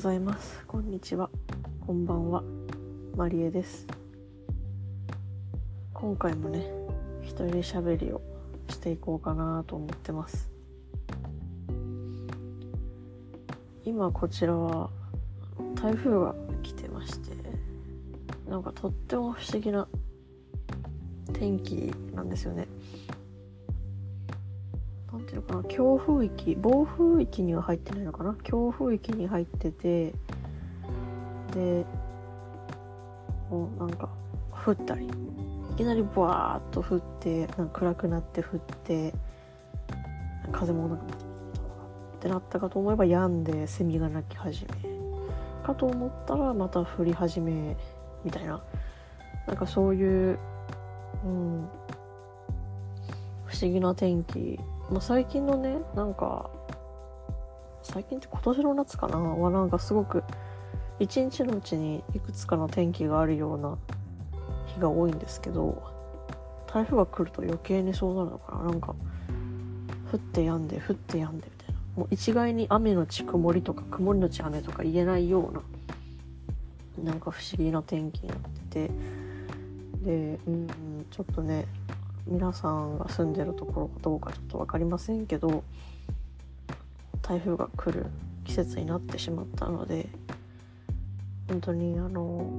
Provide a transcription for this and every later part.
ざいます。こんにちは。こんばんは。マリエです。今回もね一人喋りをしていこうかなと思ってます。今こちらは台風が来てましてなんかとっても不思議な天気なんですよね。なんていうかな強風域暴風域には入ってないのかな？強風域に入っててでもうなんか降ったり。いきなりブワーッと降って暗くなって降って風もなんかってなったかと思えば止んでセミが鳴き始め。かと思ったらまた降り始めみたいな。なんかそういう、うん、不思議な天気まあ、最近のねなんか最近って今年の夏かな？はなんかすごく一日のうちにいくつかの天気があるような日が多いんですけど台風が来ると余計にそうなるのかな？なんか降ってやんで降ってやんでみたいな。もう一概に雨のち曇りとか曇りのち雨とか言えないようななんか不思議な天気になってて。でうんちょっとね皆さんが住んでるところかどうかちょっと分かりませんけど台風が来る季節になってしまったので本当にあの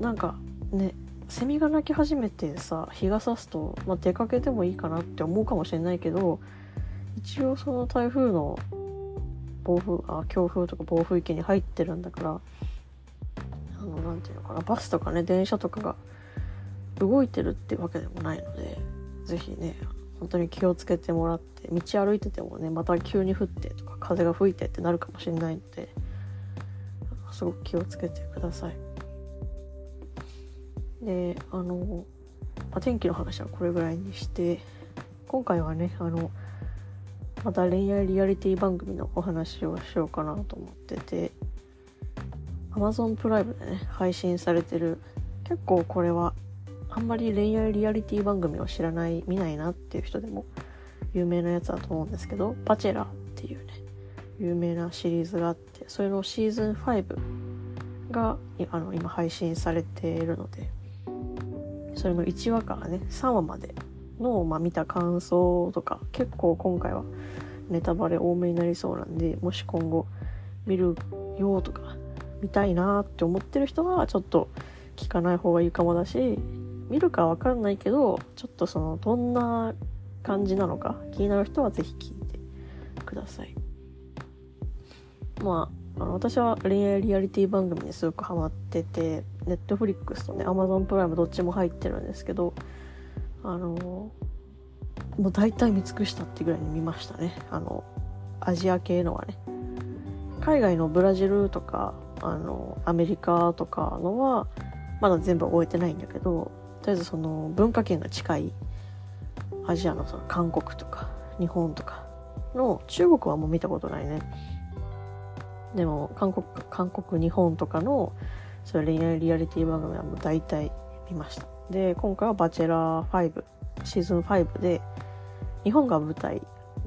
なんかねセミが鳴き始めてさ日が差すと、まあ、出かけてもいいかなって思うかもしれないけど一応その台風の暴風あ強風とか暴風域に入ってるんだからあの何て言うのかなバスとかね電車とかが動いてるってわけでもないので是非ね本当に気をつけてもらって道歩いててもねまた急に降ってとか風が吹いてってなるかもしれないのですごく気をつけてください。であの、まあ、天気の話はこれぐらいにして今回はねあのまた恋愛リアリティ番組のお話をしようかなと思ってて Amazon プライムでね配信されてる結構これはあんまり恋愛リアリティ番組を知らない見ないなっていう人でも有名なやつだと思うんですけど「バチェラー」っていうね有名なシリーズがあってそれのシーズン5があの今配信されているのでそれの1話からね3話までの、まあ、見た感想とか結構今回はネタバレ多めになりそうなんでもし今後見るよとか見たいなって思ってる人はちょっと聞かない方がいいかもだし見るかわかんないけどちょっとそのどんな感じなのか気になる人は是非聞いてください。まああの私は恋愛リアリティ番組にすごくハマっててネットフリックスとねアマゾンプライムどっちも入ってるんですけどあのもう大体見尽くしたってぐらいに見ましたね。あのアジア系のはね。海外のブラジルとかあのアメリカとかのはまだ全部終えてないんだけどとりあえずその文化圏が近いアジアのその韓国とか日本とかの中国はもう見たことないね。でも韓国韓国日本とかのそういう恋愛リアリティ番組はもう大体見ました。で今回は「バチェラー5」シーズン5で日本が舞台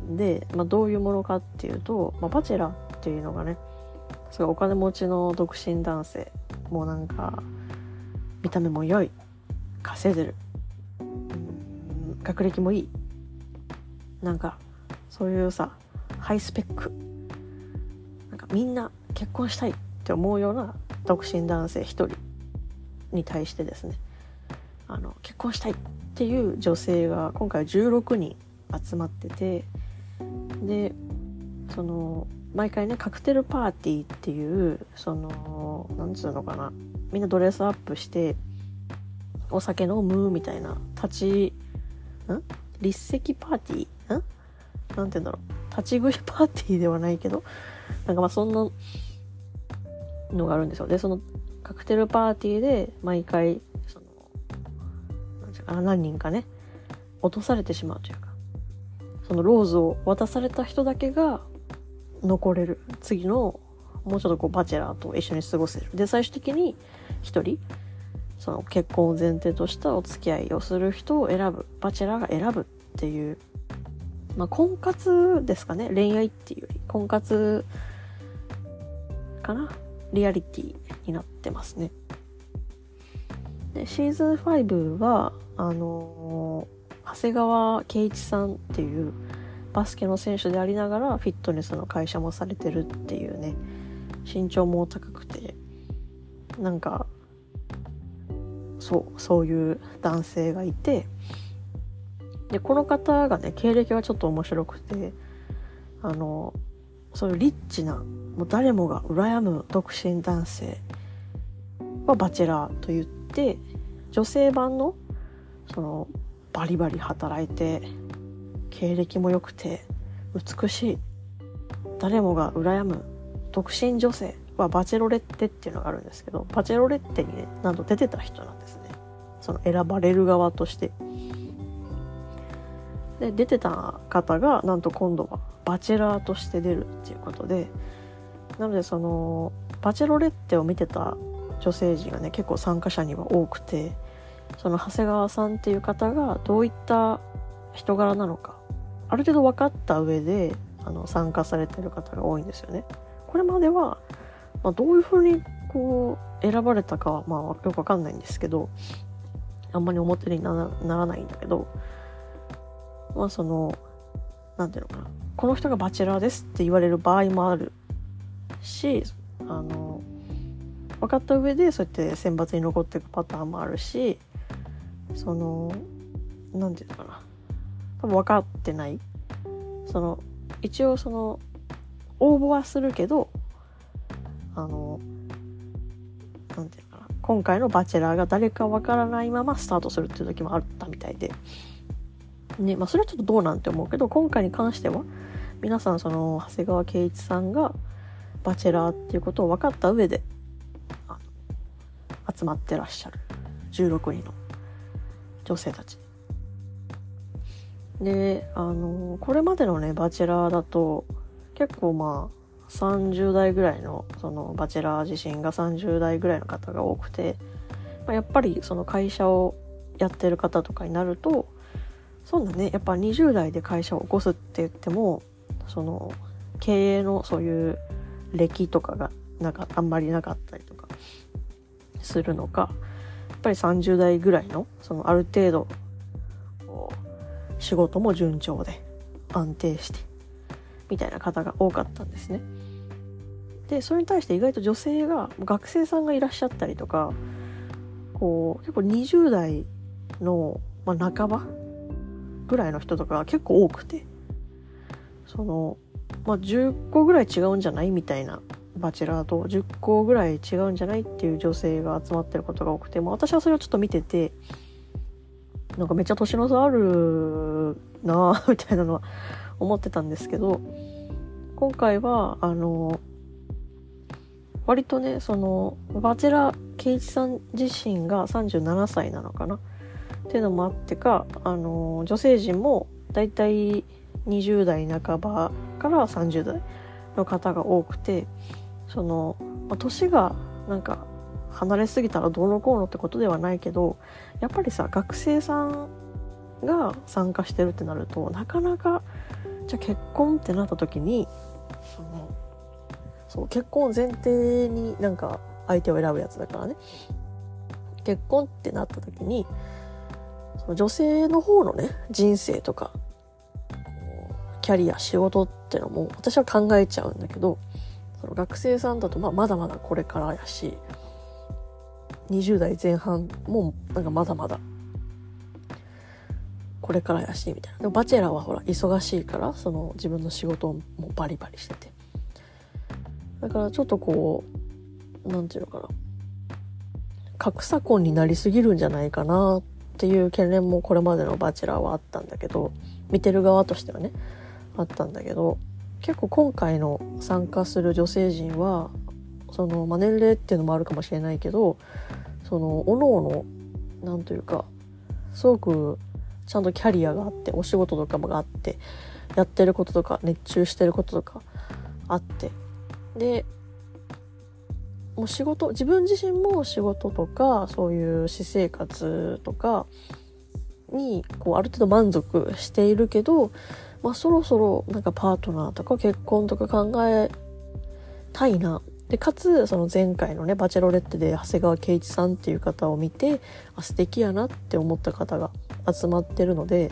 で、まあ、どういうものかっていうと、まあ、バチェラーっていうのがねすごいお金持ちの独身男性もうなんか見た目も良い。稼いでる。学歴もいい。なんかそういうさハイスペックなんかみんな結婚したいって思うような独身男性一人に対してですね。あの結婚したいっていう女性が今回16人集まっててでその毎回ねカクテルパーティーっていうそのなんつうのかな。みんなドレスアップしてお酒飲むみたいな。立ちん？立席パーティー？ん？なんて言うんだろう。立ち食いパーティーではないけど。なんかまあそんなのがあるんですよでそのカクテルパーティーで毎回その何て言うかな何人かね落とされてしまうというかそのローズを渡された人だけが残れる。次のもうちょっとこうバチェラーと一緒に過ごせる。で最終的に1人その結婚を前提としたお付き合いをする人を選ぶバチェラーが選ぶっていう、まあ、婚活ですかね恋愛っていうより婚活かなリアリティになってますね。でシーズン5はあのー、長谷川圭一さんっていうバスケの選手でありながらフィットネスの会社もされてるっていうね身長も高くてなんかそうそういう男性がいてでこの方がね経歴がちょっと面白くてあのそういうリッチなもう誰もが羨む独身男性はバチェラーと言って女性版のそのバリバリ働いて経歴も良くて美しい誰もが羨む独身女性はバチェロレッテっていうのがあるんですけどバチェロレッテにねなんと出てた人なんです。その選ばれる側として。で出てた方がなんと今度はバチェラーとして出るっていうことで。なのでそのバチェロレッテを見てた女性陣がね結構参加者には多くて。その長谷川さんっていう方がどういった人柄なのかある程度分かった上であの参加されてる方が多いんですよね。これまでは、まあ、どういうふうにこう選ばれたかは、まあ、よくわかんないんですけどあんまり表にならないんだけどまあその何ていうのかな。この人がバチェラーですって言われる場合もあるしあの分かった上でそうやって選抜に残っていくパターンもあるしその何て言うのかな。多分分かってない。その一応その応募はするけどあの何て言うの今回のバチェラーが誰か分からないままスタートするっていう時もあったみたいで。ねまあそれはちょっとどうなんて思うけど今回に関しては皆さんその長谷川圭一さんがバチェラーっていうことを分かった上で集まってらっしゃる。16人の女性たち。であのこれまでのねバチェラーだと結構まあ30代ぐらいのそのバチェラー自身が30代ぐらいの方が多くて、まあ、やっぱりその会社をやってる方とかになるとそうだねやっぱ20代で会社を起こすって言ってもその経営のそういう歴とかがなんかあんまりなかったりとかするのかやっぱり30代ぐらいのそのある程度仕事も順調で安定してみたいな方が多かったんですね。でそれに対して意外と女性が学生さんがいらっしゃったりとかこう結構20代の、まあ、半ばぐらいの人とか結構多くてその、まあ、10個ぐらい違うんじゃないみたいなバチェラーと10個ぐらい違うんじゃないっていう女性が集まってることが多くても私はそれをちょっと見ててなんかめっちゃ年の差あるなぁみたいなのは思ってたんですけど今回はあの割とねそのバチェラ圭一さん自身が37歳なのかな。っていうのもあってかあの女性陣もだいたい20代半ばから30代の方が多くてその、まあ、年がなんか離れすぎたらどうのこうのってことではないけどやっぱりさ学生さんが参加してるってなるとなかなかじゃあ結婚ってなった時にそう結婚前提になんか相手を選ぶやつだからね。結婚ってなった時にその女性の方のね人生とかキャリア仕事ってのも私は考えちゃうんだけどその学生さんだとまあまだまだこれからやし20代前半もなんかまだまだこれからやしみたいな。でもバチェラーはほら忙しいからその自分の仕事もバリバリしてて。だからちょっとこう何て言うのかな。格差婚になりすぎるんじゃないかなっていう懸念もこれまでのバチェラーはあったんだけど見てる側としてはねあったんだけど結構今回の参加する女性陣はその、まあ、年齢っていうのもあるかもしれないけどそのおのおのなんというかすごくちゃんとキャリアがあってお仕事とかもがあってやってることとか熱中してることとかあってでもう仕事自分自身も仕事とかそういう私生活とかにこうある程度満足しているけど、まあ、そろそろなんかパートナーとか結婚とか考えたいな。でかつその前回のね「バチェロレッテ」で長谷川圭一さんっていう方を見てあ素敵やなって思った方が集まってるので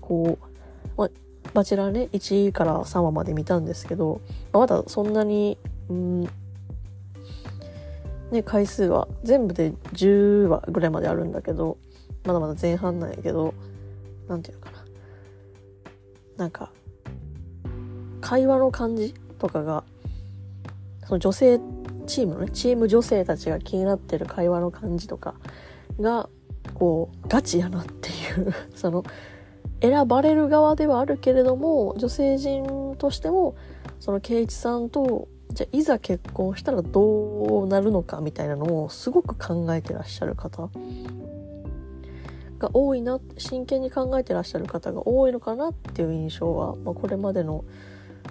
こう、まあ、バチェラーね1から3話まで見たんですけど、ま、だそんなにうんね回数は全部で10話ぐらいまであるんだけどまだまだ前半なんやけど何て言うのかな。なんか会話の感じとかがその女性チームのねチーム女性たちが気になってる会話の感じとかがこうガチやなっていう その選ばれる側ではあるけれども女性陣としてもその圭一さんとじゃいざ結婚したらどうなるのかみたいなのをすごく考えてらっしゃる方が多いな真剣に考えてらっしゃる方が多いのかなっていう印象は、まあ、これまでの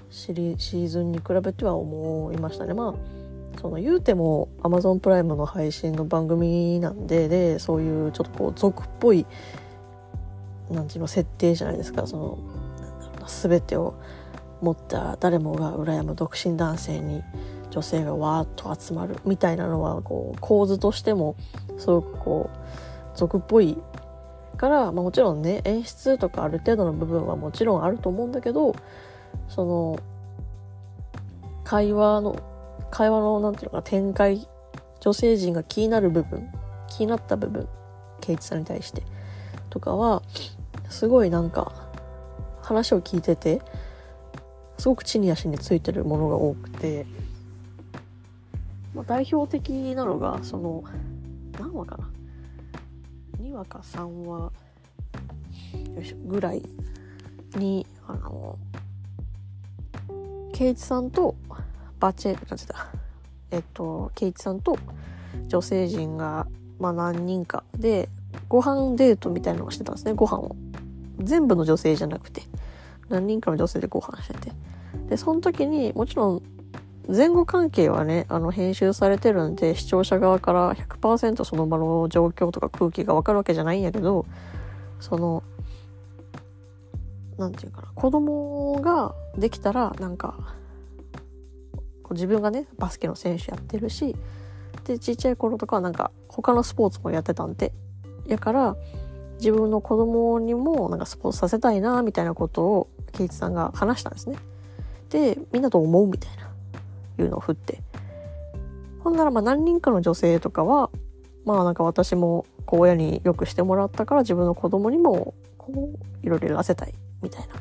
シリシーズンに比べては思いましたね。まあその言うても Amazon プライムの配信の番組なんででそういうちょっとこう俗っぽいなんていうの設定じゃないですか。そのなんだろうな全てを持った誰もが羨む独身男性に女性がわーっと集まるみたいなのはこう構図としてもすごくこう俗っぽいから、まあ、もちろんね演出とかある程度の部分はもちろんあると思うんだけどその会話の会話のなんていうのか展開女性陣が気になる部分気になった部分圭一さんに対してとかはすごいなんか話を聞いててすごく地に足についてるものが多くて、まあ、代表的なのがその何話かな？2話か3話よいしょぐらいにあの圭一さんとバチェなんてだ。えっと圭一さんと女性陣が、まあ、何人かでご飯デートみたいなのをしてたんですねご飯を。全部の女性じゃなくて何人かの女性でご飯してて。でその時にもちろん前後関係はねあの編集されてるんで視聴者側から100%その場の状況とか空気が分かるわけじゃないんやけどその何て言うかな子供ができたらなんか自分がねバスケの選手やってるしでちっちゃい頃とかはなんか他のスポーツもやってたんでやから自分の子供にもなんかスポーツさせたいなみたいなことを圭一さんが話したんですね。でみんなと思うみたいないうのを振って。ほんならまあ何人かの女性とかはまあなんか私もこう親によくしてもらったから自分の子供にもこういろいろやらせたいみたいな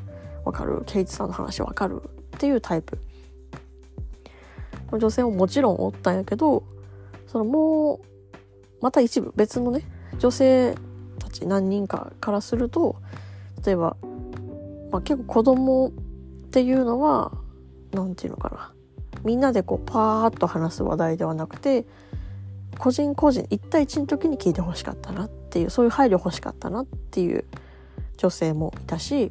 わかる。圭一さんの話わかるっていうタイプ。の女性ももちろんおったんやけどそのもうまた一部別のね女性ち何人かからすると例えば、まあ、結構子供っていうのは何て言うのかな。みんなでこうパーッと話す話題ではなくて個人個人一対一の時に聞いてほしかったなっていうそういう配慮欲しかったなっていう女性もいたし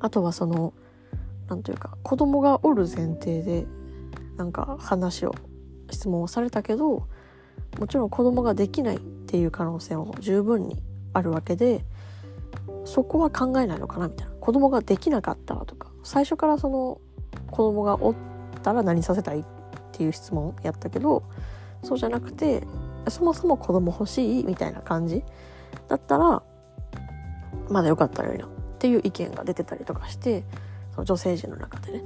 あとはその何て言うか子供がおる前提でなんか話を質問をされたけどもちろん子供ができないっていう可能性も十分にあるわけでそこは考えないのかなみたいな。子供ができなかったらとか。最初からその子供がおったら何させたいっていう質問やったけどそうじゃなくてそもそも子供欲しいみたいな感じだったらまだよかったらいいなっていう意見が出てたりとかしてその女性陣の中でね。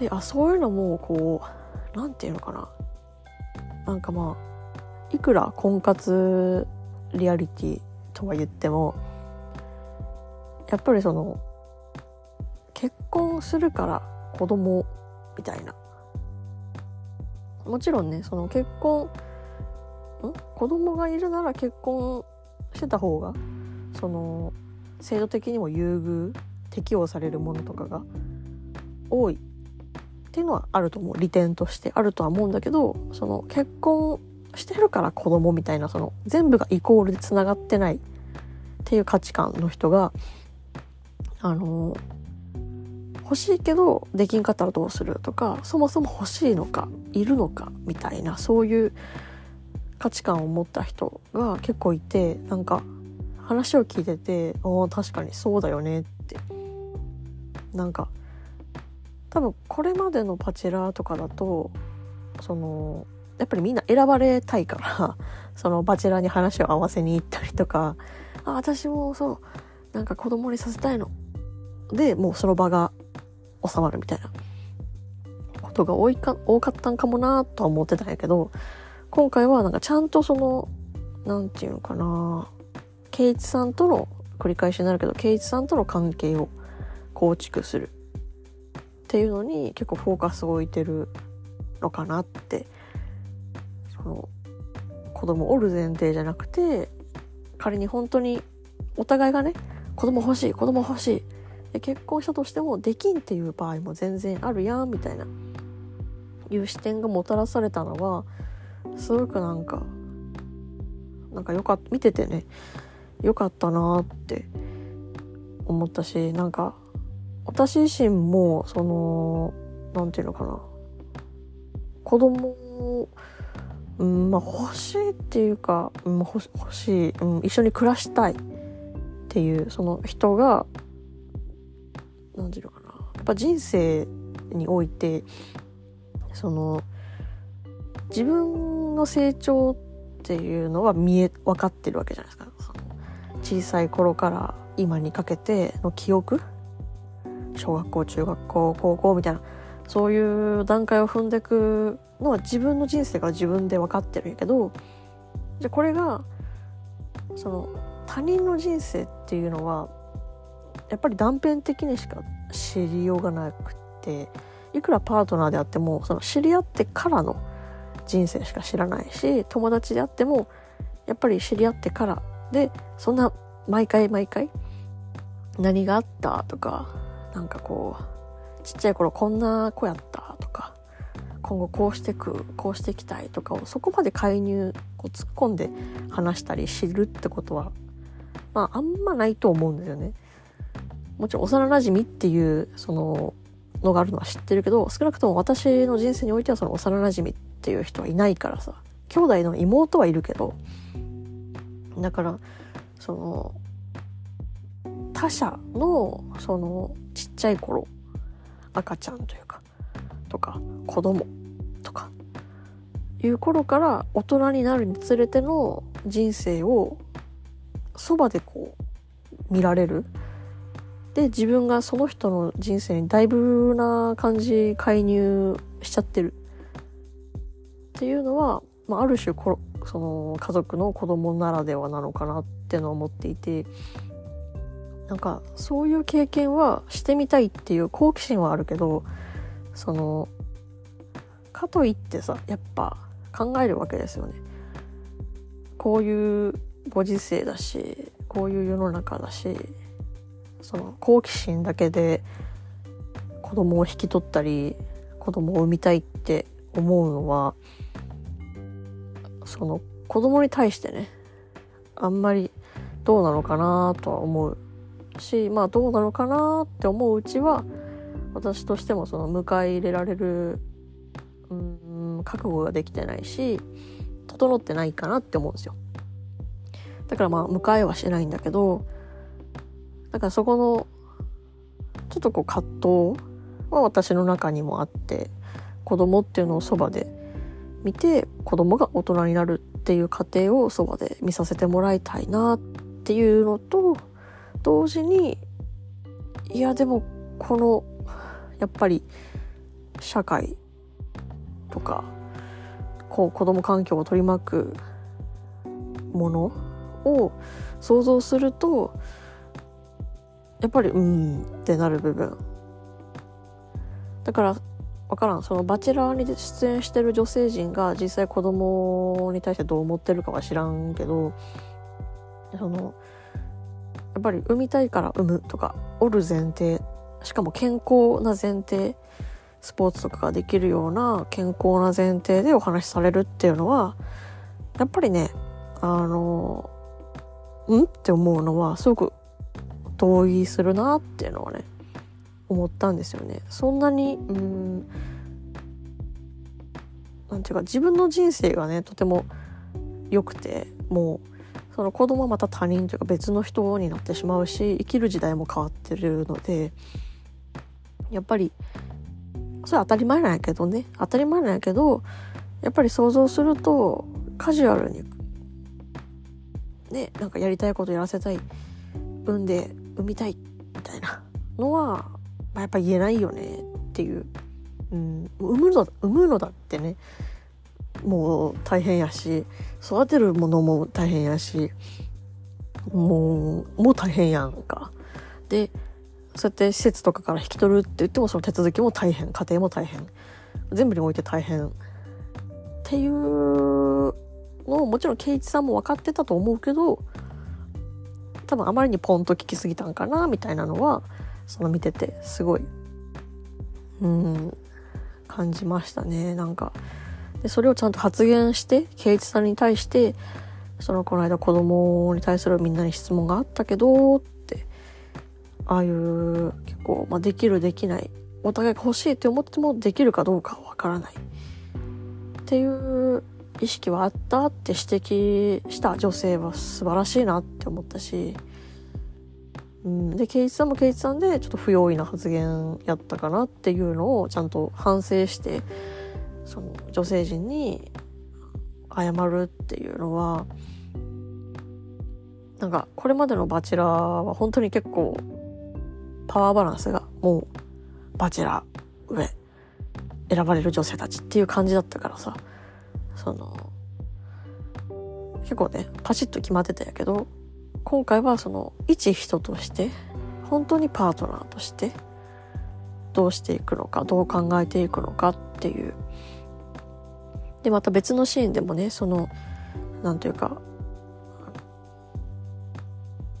であそういうのもこう何て言うのかな。なんかまあいくら婚活リアリティとは言ってもやっぱりその結婚するから子供みたいな。もちろんねその結婚ん？子供がいるなら結婚してた方がその制度的にも優遇適用されるものとかが多いっていうのはあると思う。利点としてあるとは思うんだけどその結婚してるから子供みたいなその全部がイコールでつながってないっていう価値観の人があの欲しいけどできんかったらどうするとかそもそも欲しいのかいるのかみたいなそういう価値観を持った人が結構いてなんか話を聞いてて「あ確かにそうだよね」って。なんか多分これまでのバチェラーとかだとそのやっぱりみんな選ばれたいから そのバチェラーに話を合わせに行ったりとかあ私もそうなんか子供にさせたいの。でもうその場が収まるみたいな。ことが多いか多かったんかもなとは思ってたんやけど今回はなんかちゃんとそのなんていうのかな圭一さんとの繰り返しになるけど圭一さんとの関係を構築するっていうのに結構フォーカスを置いてるのかなっての子供おる前提じゃなくて仮に本当にお互いがね子供欲しい子供欲しい結婚したとしてもできんっていう場合も全然あるやんみたいないう視点がもたらされたのはすごくなんかなんかよかった見ててねよかったなって思ったしなんか私自身もそのなんていうのかな子供うんまあ欲しいっていうか、うん、欲しい、うん、一緒に暮らしたいっていうその人がなんていうのかな。やっぱ人生においてその自分の成長っていうのは見え分かってるわけじゃないですか。小さい頃から今にかけての記憶。小学校中学校高校みたいな。そういう段階を踏んでくのは自分の人生が自分で分かってるんやけどじゃこれがその他人の人生っていうのはやっぱり断片的にしか知りようがなくっていくらパートナーであってもその知り合ってからの人生しか知らないし友達であってもやっぱり知り合ってからでそんな毎回毎回何があったとかなんかこうちっちゃい頃こんな子やったとか今後こうしてくこうしていきたいとかをそこまで介入こう突っ込んで話したり知るってことはまああんまないと思うんですよね。もちろん幼馴染っていうそののがあるのは知ってるけど少なくとも私の人生においてはその幼馴染っていう人はいないからさ兄弟の妹はいるけどだからその他者のそのちっちゃい頃赤ちゃんというとか子供とかいう頃から大人になるにつれての人生をそばでこう見られる。で自分がその人の人生にだいぶな感じ介入しちゃってる。っていうのは、まあ、ある種こその家族の子供ならではなのかなってのを思っていて。なんかそういう経験はしてみたいっていう好奇心はあるけどそのかといってさやっぱ考えるわけですよね。こういうご時世だしこういう世の中だしその好奇心だけで子供を引き取ったり子供を産みたいって思うのはその子供に対してねあんまりどうなのかなとは思うしまあどうなのかなって思ううちは私としてもその迎え入れられるうん覚悟ができてないし整ってないかなって思うんですよ。だからまあ迎えはしないんだけどだからそこのちょっとこう葛藤は私の中にもあって子供っていうのをそばで見て子供が大人になるっていう過程をそばで見させてもらいたいなっていうのと同時にいやでもこのやっぱり社会とかこう子供環境を取り巻くものを想像するとやっぱりうんってなる部分。だから分からん。そのバチェラーに出演してる女性陣が実際子供に対してどう思ってるかは知らんけどそのやっぱり産みたいから産むとかおる前提しかも健康な前提スポーツとかができるような健康な前提でお話しされるっていうのはやっぱりねあのうん？って思うのはすごく同意するなっていうのはね思ったんですよね。そんなにうんなんていうか自分の人生がねとても良くてもうその子供はまた他人というか別の人になってしまうし生きる時代も変わってるのでやっぱりそれ当たり前なんやけどね。当たり前なんやけどやっぱり想像するとカジュアルにねなんかやりたいことやらせたい産んで産みたいみたいなのは、まあ、やっぱ言えないよね。っていう、うん、産むの産むのだってね。もう大変やし。育てるものも大変やし。もうもう大変やんか。でそうやって施設とかから引き取るって言ってもその手続きも大変家庭も大変。全部において大変っていうのをもちろん圭一さんも分かってたと思うけど多分あまりにポンと聞きすぎたんかなみたいなのはその見ててすごいうん感じましたね。なんかでそれをちゃんと発言して圭一さんに対してそのこの間子供に対するみんなに質問があったけどってああいう結構、まあ、できるできないお互いが欲しいって思ってもできるかどうかわからないっていう意識はあったって指摘した女性は素晴らしいなって思ったし、うん、で圭一さんも圭一さんでちょっと不用意な発言やったかなっていうのをちゃんと反省してその女性陣に謝るっていうのはなんかこれまでの「バチェラー」は本当に結構パワーバランスがもうバチェラー上選ばれる女性たちっていう感じだったからさ。その結構ねパチッと決まってたんやけど今回はその一人として本当にパートナーとしてどうしていくのかどう考えていくのかっていう。でまた別のシーンでもねそのなんていうか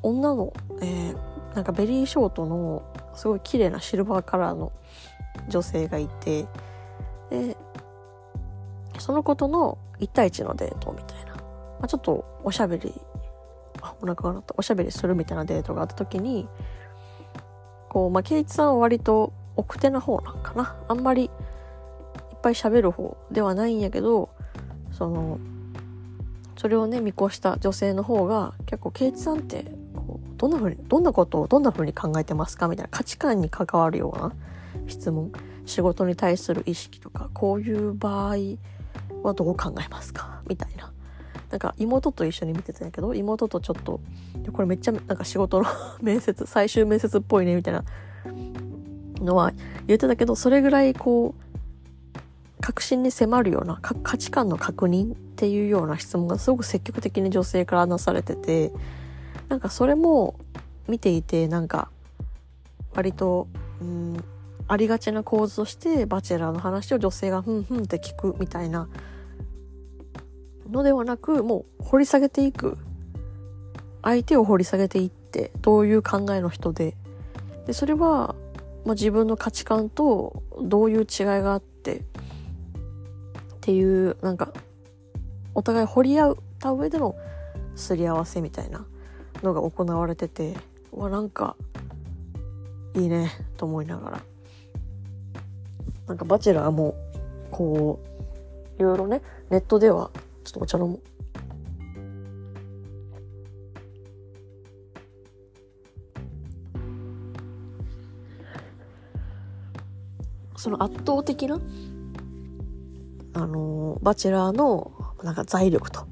女の、えー、なんかベリーショートのすごい綺麗なシルバーカラーの女性がいてでその子との1対1のデートみたいな、まあ、ちょっとおしゃべりあお腹が鳴った。おしゃべりするみたいなデートがあった時にこうまあ圭一さんは割と奥手な方なんかな。あんまりいっぱい喋る方ではないんやけどそのそれをね見越した女性の方が結構圭一さんってこうどんなふうにどんなことをどんなふうに考えてますかみたいな価値観に関わるような質問仕事に対する意識とかこういう場合はどう考えますか？みたいな。なんか妹と一緒に見てたんやけど妹とちょっとこれめっちゃなんか仕事の面接最終面接っぽいねみたいなのは言ってたけどそれぐらいこう確信に迫るような価値観の確認っていうような質問がすごく積極的に女性からなされててなんかそれも見ていてなんか割とうんありがちな構図としてバチェラーの話を女性がふんふんって聞くみたいなのではなくもう掘り下げていく。相手を掘り下げていってどういう考えの人で。でそれは、まあ、自分の価値観とどういう違いがあってっていうなんかお互い掘り合った上でのすり合わせみたいな。のが行われててわなんかいいねと思いながら。なんかバチェラーもこういろいろねネットではちょっとお茶飲む。その圧倒的なあのバチェラーのなんか財力と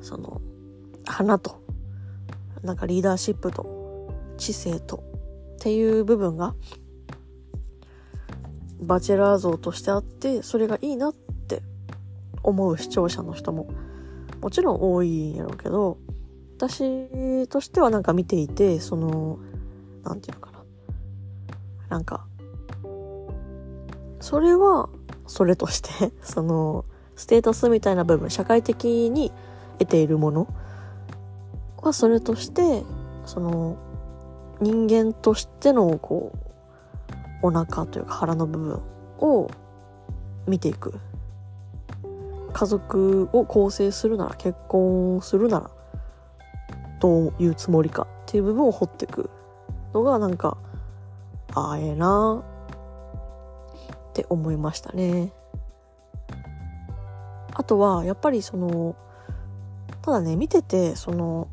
その花となんかリーダーシップと知性とっていう部分がバチェラー像としてあってそれがいいなって思う視聴者の人ももちろん多いんやろうけど私としてはなんか見ていてその何て言うのかななんかそれはそれとしてそのステータスみたいな部分社会的に得ているものはそれとしてその人間としてのこうお腹というか腹の部分を見ていく。家族を構成するなら結婚するならどういうつもりかっていう部分を掘っていくのがなんかああええなって思いましたね。あとはやっぱりそのただね見ててその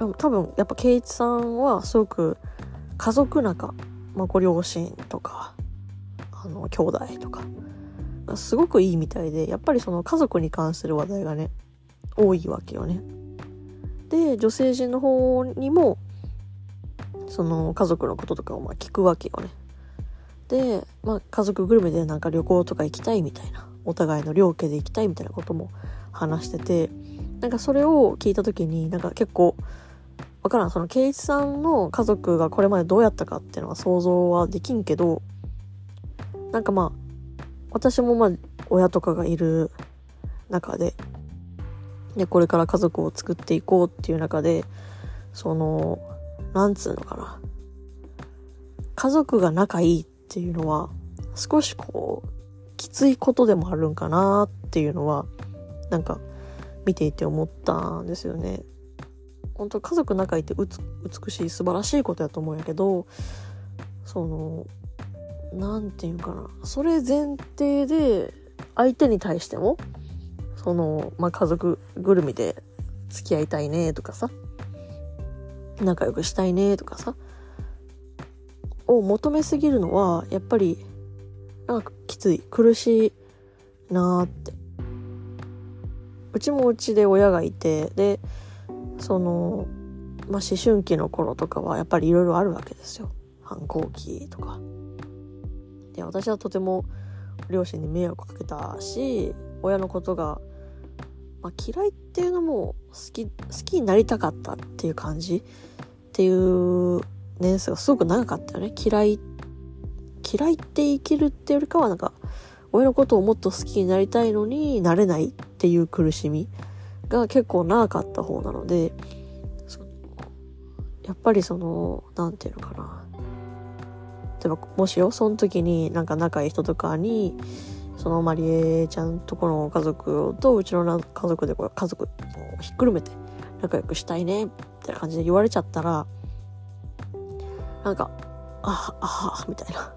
多分やっぱ圭一さんはすごく家族仲、まあ、ご両親とかあの兄弟とかすごくいいみたいでやっぱりその家族に関する話題がね多いわけよね。で女性陣の方にもその家族のこととかをまあ聞くわけよね。で、まあ、家族ぐるみでなんか旅行とか行きたいみたいなお互いの両家で行きたいみたいなことも話しててなんかそれを聞いた時になんか結構わからんその圭一さんの家族がこれまでどうやったかっていうのは想像はできんけどなんかまあ私もまあ親とかがいる中ででこれから家族を作っていこうっていう中でそのなんつうのかな家族が仲いいっていうのは少しこうきついことでもあるんかなっていうのはなんか見ていて思ったんですよね。本当家族仲いいって美しい素晴らしいことやと思うんやけどその何て言うかな。それ前提で相手に対してもその、まあ、家族ぐるみで付き合いたいねとかさ仲良くしたいねとかさを求めすぎるのはやっぱりなんかきつい。苦しいなーって。うちもうちで親がいてでそのまあ思春期の頃とかはやっぱりいろいろあるわけですよ。反抗期とか。で私はとても両親に迷惑かけたし親のことが、まあ、嫌いっていうのも好き好きになりたかったっていう感じ。っていう年数がすごく長かったよね。嫌い嫌いって生きるっていうよりかはなんか親のことをもっと好きになりたいのになれないっていう苦しみ。が結構長かった方なのでやっぱりその何て言うのかな例えばもしよその時になんか仲いい人とかにそのまりえちゃんとこの家族とうちの家族でこれ家族をひっくるめて仲良くしたいねみたいな感じで言われちゃったらなんかああみたいなっ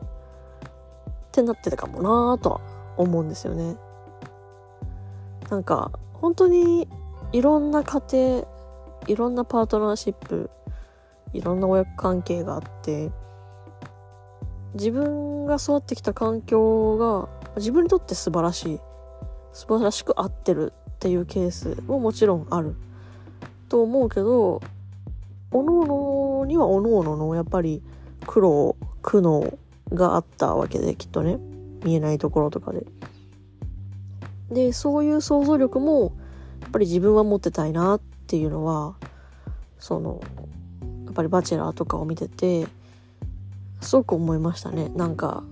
てなってたかもなとは思うんですよね。なんか本当にいろんな家庭いろんなパートナーシップいろんな親子関係があって自分が育ってきた環境が自分にとって素晴らしい素晴らしく合ってるっていうケースももちろんあると思うけどおのおのにはおのおののやっぱり苦労苦悩があったわけできっとね見えないところとかで。でそういう想像力もぱり自分は持ってたいなっていうのはそのやっぱり「バチェラー」とかを見ててすごく思いましたね。なんか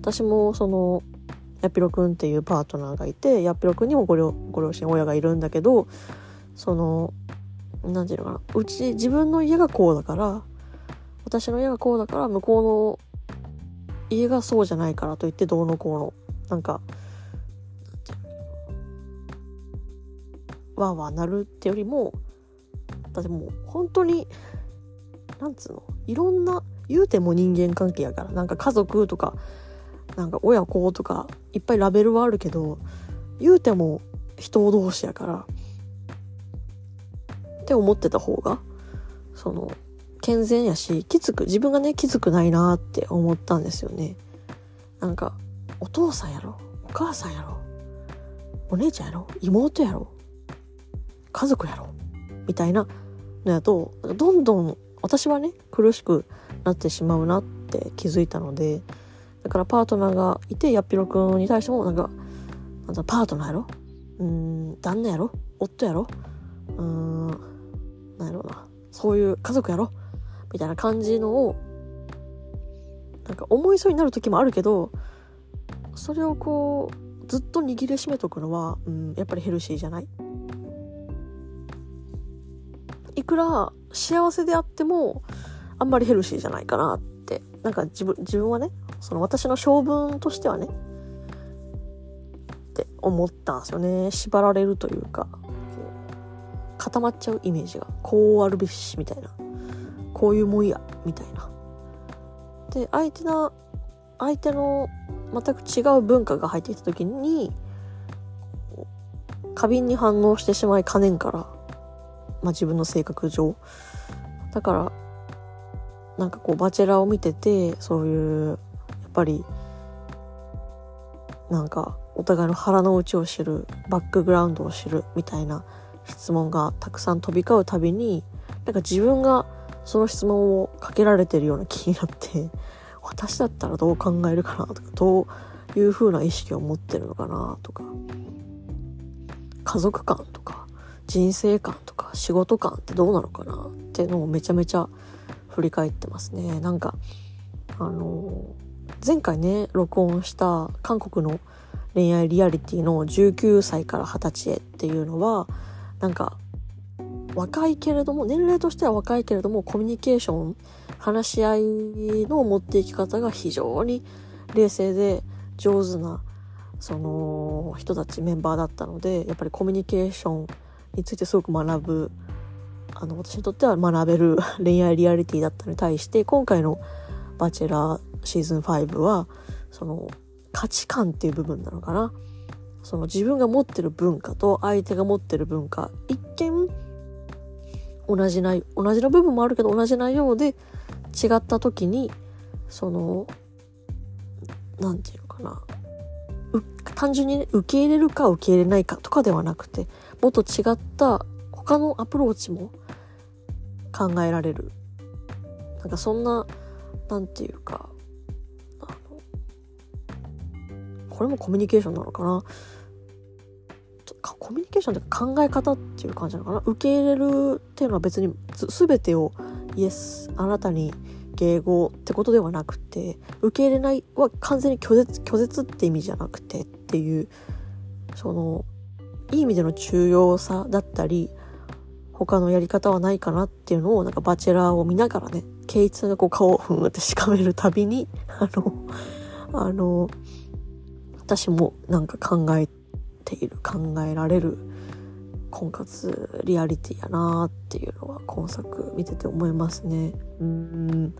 私もそのやぴろくんっていうパートナーがいてやっぴろくんにもご両ご両親親がいるんだけどその何て言うのかな。うち自分の家がこうだから私の家がこうだから向こうの家がそうじゃないからといってどうのこうの。なんかわーわーなるってよりもだってもう本当になんつうのいろんな言うても人間関係やからなんか家族とかなんか親子とかいっぱいラベルはあるけど言うても人同士やからって思ってた方がその健全やしきつく自分がねきつくないなって思ったんですよね。なんかお父さんやろお母さんやろお姉ちゃんやろ妹やろ家族やろ？みたいなのやとどんどん私はね苦しくなってしまうなって気づいたのでだからパートナーがいてやっぴろくんに対してもなんかなんだパートナーやろ？うん旦那やろ？夫やろ？うんなんやろうな。そういう家族やろ？みたいな感じのをなんか思いそうになる時もあるけどそれをこうずっと握りしめとくのは、うん、やっぱりヘルシーじゃない？いくら幸せであってもあんまりヘルシーじゃないかなって。なんか自分自分はねその私の性分としてはねって思ったんですよね。縛られるというか固まっちゃうイメージが。こうあるべしみたいな。こういうもんやみたいな。で相手の相手の全く違う文化が入ってきた時に過敏に反応してしまいかねんからまあ、自分の性格上。だからなんかこうバチェラーを見ててそういうやっぱりなんかお互いの腹の内を知るバックグラウンドを知るみたいな質問がたくさん飛び交うたびになんか自分がその質問をかけられてるような気になって 私だったらどう考えるかなとかどういう風な意識を持ってるのかなとか家族観とか人生観とか仕事観ってどうなのかなっていうのをめちゃめちゃ振り返ってますね。なんかあの前回ね録音した韓国の恋愛リアリティの19歳から20歳へっていうのはなんか若いけれども年齢としては若いけれどもコミュニケーション話し合いの持っていき方が非常に冷静で上手なその人たちメンバーだったのでやっぱりコミュニケーションについてすごく学ぶあの私にとっては学べる 恋愛リアリティだったのに対して今回の「バチェラー」シーズン5はその価値観っていう部分なのかな。その自分が持ってる文化と相手が持ってる文化一見同じ内同じの部分もあるけど同じ内容で違った時にその何て言うのかな。単純に、ね、受け入れるか受け入れないかとかではなくてもっと違った他のアプローチも考えられる。なんかそんななんていうかあのこれもコミュニケーションなのかな？コミュニケーションって考え方っていう感じなのかな？受け入れるっていうのは別に全てをイエスあなたに迎合ってことではなくて受け入れないは完全に拒絶拒絶って意味じゃなくてっていうそのいい意味での重要さだったり他のやり方はないかなっていうのをなんかバチェラーを見ながらねケイツがこう顔をふんってしかめるたびに あのあの私もなんか考えている考えられる婚活リアリティやなっていうのは今作見てて思いますね。うん。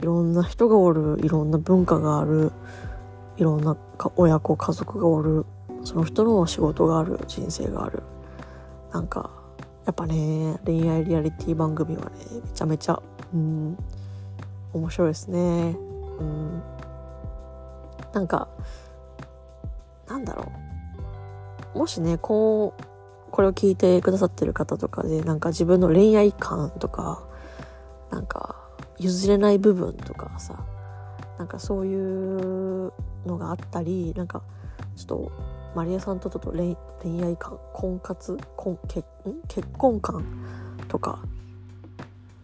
いろんな人がおる。いろんな文化がある。いろんな親子家族がおる。その人の仕事がある人生がある。なんかやっぱね恋愛リアリティ番組はねめちゃめちゃうん面白いですね。うん。なんかなんだろう。もしね、こう、これを聞いてくださってる方とかで、なんか自分の恋愛観とか、なんか譲れない部分とかさ、なんかそういうのがあったり、なんかちょっとマリアさんとちょっと恋愛観、婚活、婚結結婚観とか、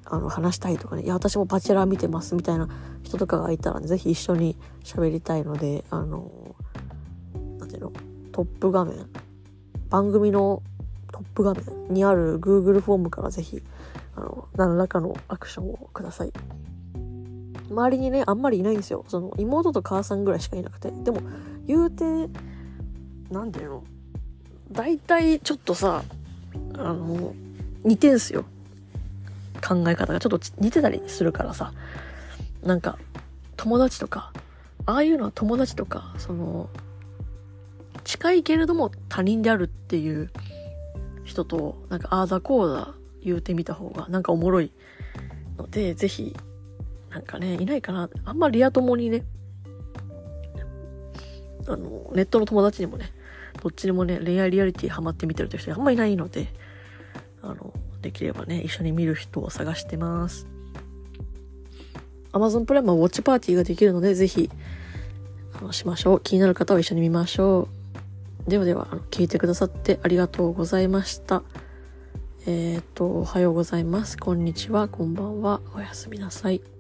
あの話したいとかね、いや私もバチェラー見てますみたいな人とかがいたら、ね、ぜひ一緒に喋りたいので、あのていうの？トップ画面。番組のトップ画面にある Google フォームからぜひあの何らかのアクションをください。周りにねあんまりいないんですよ。その妹と母さんぐらいしかいなくて。でも言うて何ていうの？大体ちょっとさあの似てんすよ。考え方が。ちょっと似てたりするからさ。なんか友達とかああいうのは友達とかその近いけれども他人であるっていう人となんかああだこうだ言うてみた方がなんかおもろいのでぜひなんかねいないかな。あんまりリア友にねあのネットの友達にもねどっちにもね恋愛リアリティハマって見てるという人あんまいないのであのできればね一緒に見る人を探してます Amazon プライムはウォッチパーティーができるのでぜひあのしましょう気になる方は一緒に見ましょうではでは、あの、聞いてくださってありがとうございました。えっ、ー、と、おはようございます。こんにちは。こんばんは。おやすみなさい。